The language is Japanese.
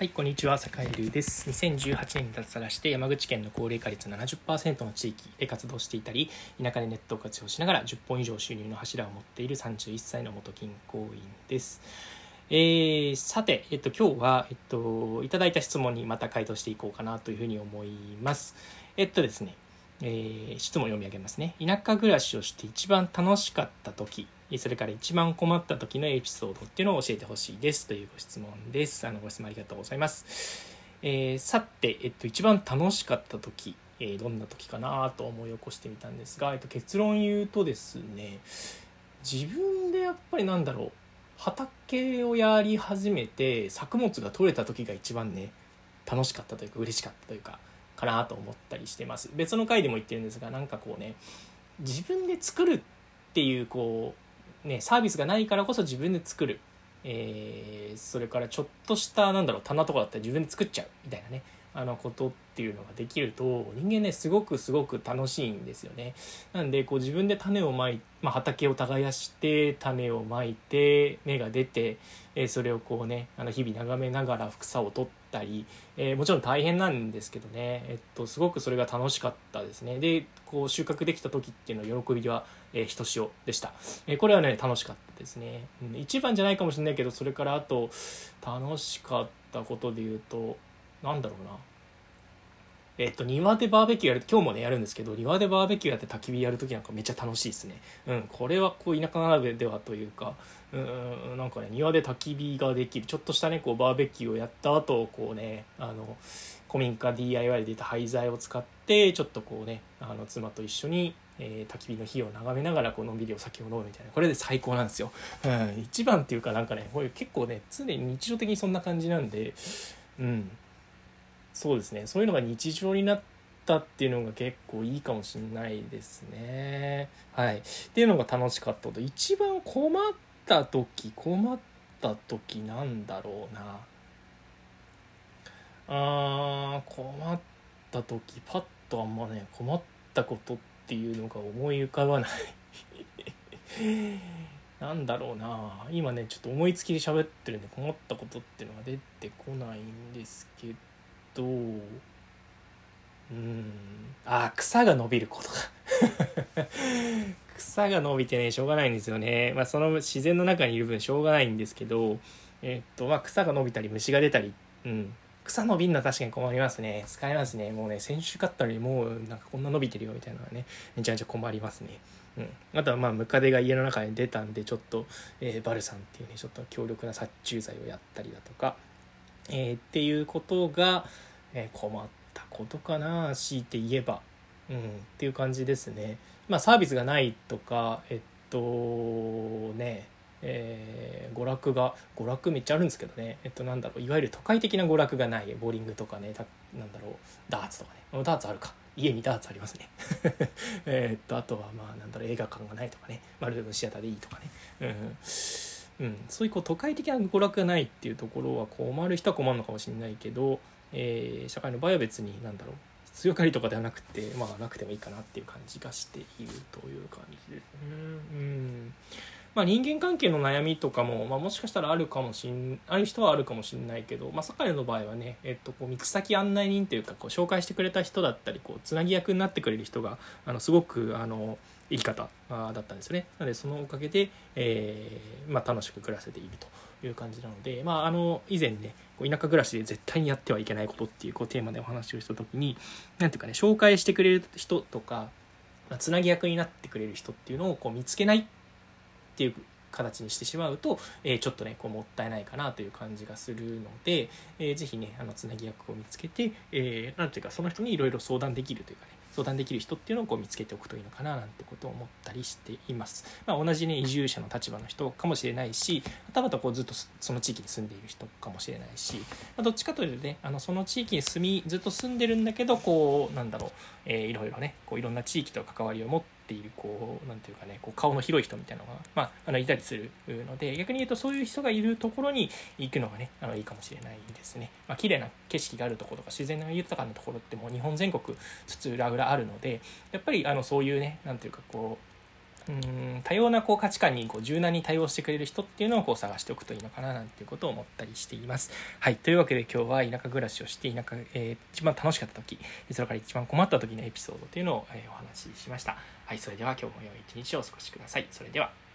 はい、こんにちは、坂井流です。2018年に脱サラして山口県の高齢化率70%の地域で活動していたり、田舎でネットを活用しながら10本以上収入の柱を持っている31歳の元銀行員です。えー、さて、えっと、今日は、えっと、いただいた質問にまた回答していこうかなというふうに思います。えっとですね、えー、質問を読み上げますね。田舎暮らしをして一番楽しかった時、それから一番困った時のエピソードっていうのを教えてほしいですというご質問です。あのご質問ありがとうございます。えー、さて、えっと、一番楽しかった時、えー、どんな時かなと思い起こしてみたんですが、えっと、結論言うとですね、自分でやっぱりなんだろう、畑をやり始めて作物が取れた時が一番ね、楽しかったというか嬉しかったというか、かなと思ったりしてます。別の回でも言ってるんですが、なんかこうね、自分で作るっていうこうね、サービスがないからこそ自分で作る、えー、それからちょっとしたなんだろう棚とかだったら自分で作っちゃうみたいなねあのことっていうのができると人間ねすごくすごく楽しいんですよね。なんでこう自分で種をまい、まあ、畑を耕して種をまいて芽が出て、えー、それをこうねあの日々眺めながら草を取ってたり、えー、もちろん大変なんですけどね、えっと、すごくそれが楽しかったですね。でこう収穫できた時っていうのは喜びは、えー、ひとしおでした、えー、これはね楽しかったですね、うん、一番じゃないかもしれないけどそれからあと楽しかったことで言うとなんだろうな。えっと、庭でバーベキューやる、今日もね、やるんですけど、庭でバーベキューやって焚き火やるときなんかめっちゃ楽しいですね。うん、これはこう、田舎ならではというか、うん、なんかね、庭で焚き火ができる、ちょっとしたね、こう、バーベキューをやった後、こうね、あの、古民家 DIY で出た廃材を使って、ちょっとこうね、あの、妻と一緒に、えー、焚き火の火を眺めながらこうのんびりお酒を飲むみたいな。これで最高なんですよ、うん、一番っていうかなんかねこれ結構ね常に日常的にそんな感じなんでうん。そうですね。そういうのが日常になったっていうのが結構いいかもしんないですね。はい。っていうのが楽しかったと。一番困った時困った時なんだろうな。あー困った時パッとあんまね困ったことっていうのが思い浮かばない。なんだろうな。今ねちょっと思いつきで喋ってるんで困ったことっていうのが出てこないんですけどとうん。あ草が伸びることか。草が伸びてねしょうがないんですよね。まあその自然の中にいる分しょうがないんですけどえっとまあ草が伸びたり虫が出たり。うん。草伸びるのは確かに困りますね。使えますね。もうね先週買ったのにもうなんかこんな伸びてるよみたいなのはねめちゃめちゃ困りますね。うん、あとはまあムカデが家の中に出たんでちょっと、えー、バルサンっていうねちょっと強力な殺虫剤をやったりだとか。えー、っていうことが、え、困ったことかな強いて言えば、うん、っていう感じですね。まあサービスがないとかえっとねえー、娯楽が娯楽めっちゃあるんですけどね。えっとなんだろういわゆる都会的な娯楽がない。ボーリングとかねなんだろうダーツとかね。ダーツあるか。家にダーツありますね。えっとあとはまあなんだろう映画館がないとかね。マルルのシアターでいいとかね。うん。うん、そういうこう都会的な娯楽がないっていうところは困る人は困るのかもしれないけど、えー、社会の場合は別に何だろう必要かりとかではなくてまあなくてもいいかなっていう感じがしているという感じですね。うんまあ、人間関係の悩みとかも、まあ、もしかしたらあるかもしんある人はあるかもしれないけど、まあ、酒井の場合はね、えっと、こう行先案内人というかこう紹介してくれた人だったりこうつなぎ役になってくれる人があのすごくあの生き方だったんですね。なのでそのおかげで、えーまあ、楽しく暮らせているという感じなので、まあ、あの以前ね田舎暮らしで絶対にやってはいけないことっていうこうテーマでお話をした時に何ていうかね紹介してくれる人とかつなぎ役になってくれる人っていうのをこう見つけないっていう形にしてしまうと、えー、ちょっとねこうもったいないかなという感じがするので、えー、ぜひねあのつなぎ役を見つけて、えー、ていうかその人にいろいろ相談できるというかね相談できる人っていうのをこう見つけておくといいのかななんてことを思ったりしています。まあ、同じね移住者の立場の人かもしれないしはたまたこうずっとその地域に住んでいる人かもしれないし、まあ、どっちかというとねあのその地域に住みずっと住んでるんだけどこうなんだろう、えー、いろいろねこういろんな地域と関わりを持ってているこうなんていうかねこう顔の広い人みたいなのが、まあ、あのいたりするので逆に言うとそういう人がいるところに行くのがねあのいいかもしれないですね。まあ綺麗な景色があるところとか自然の豊かなところってもう日本全国津々浦々あるのでやっぱりあのそういうねなんていうかこううん多様なこう価値観にこう柔軟に対応してくれる人っていうのをこう探しておくといいのかななんていうことを思ったりしています。はい。というわけで今日は田舎暮らしをして田舎、えー、一番楽しかった時、それから一番困った時のエピソードというのを、えー、お話ししました。はい。それでは今日も良い一日をお過ごしください。それでは。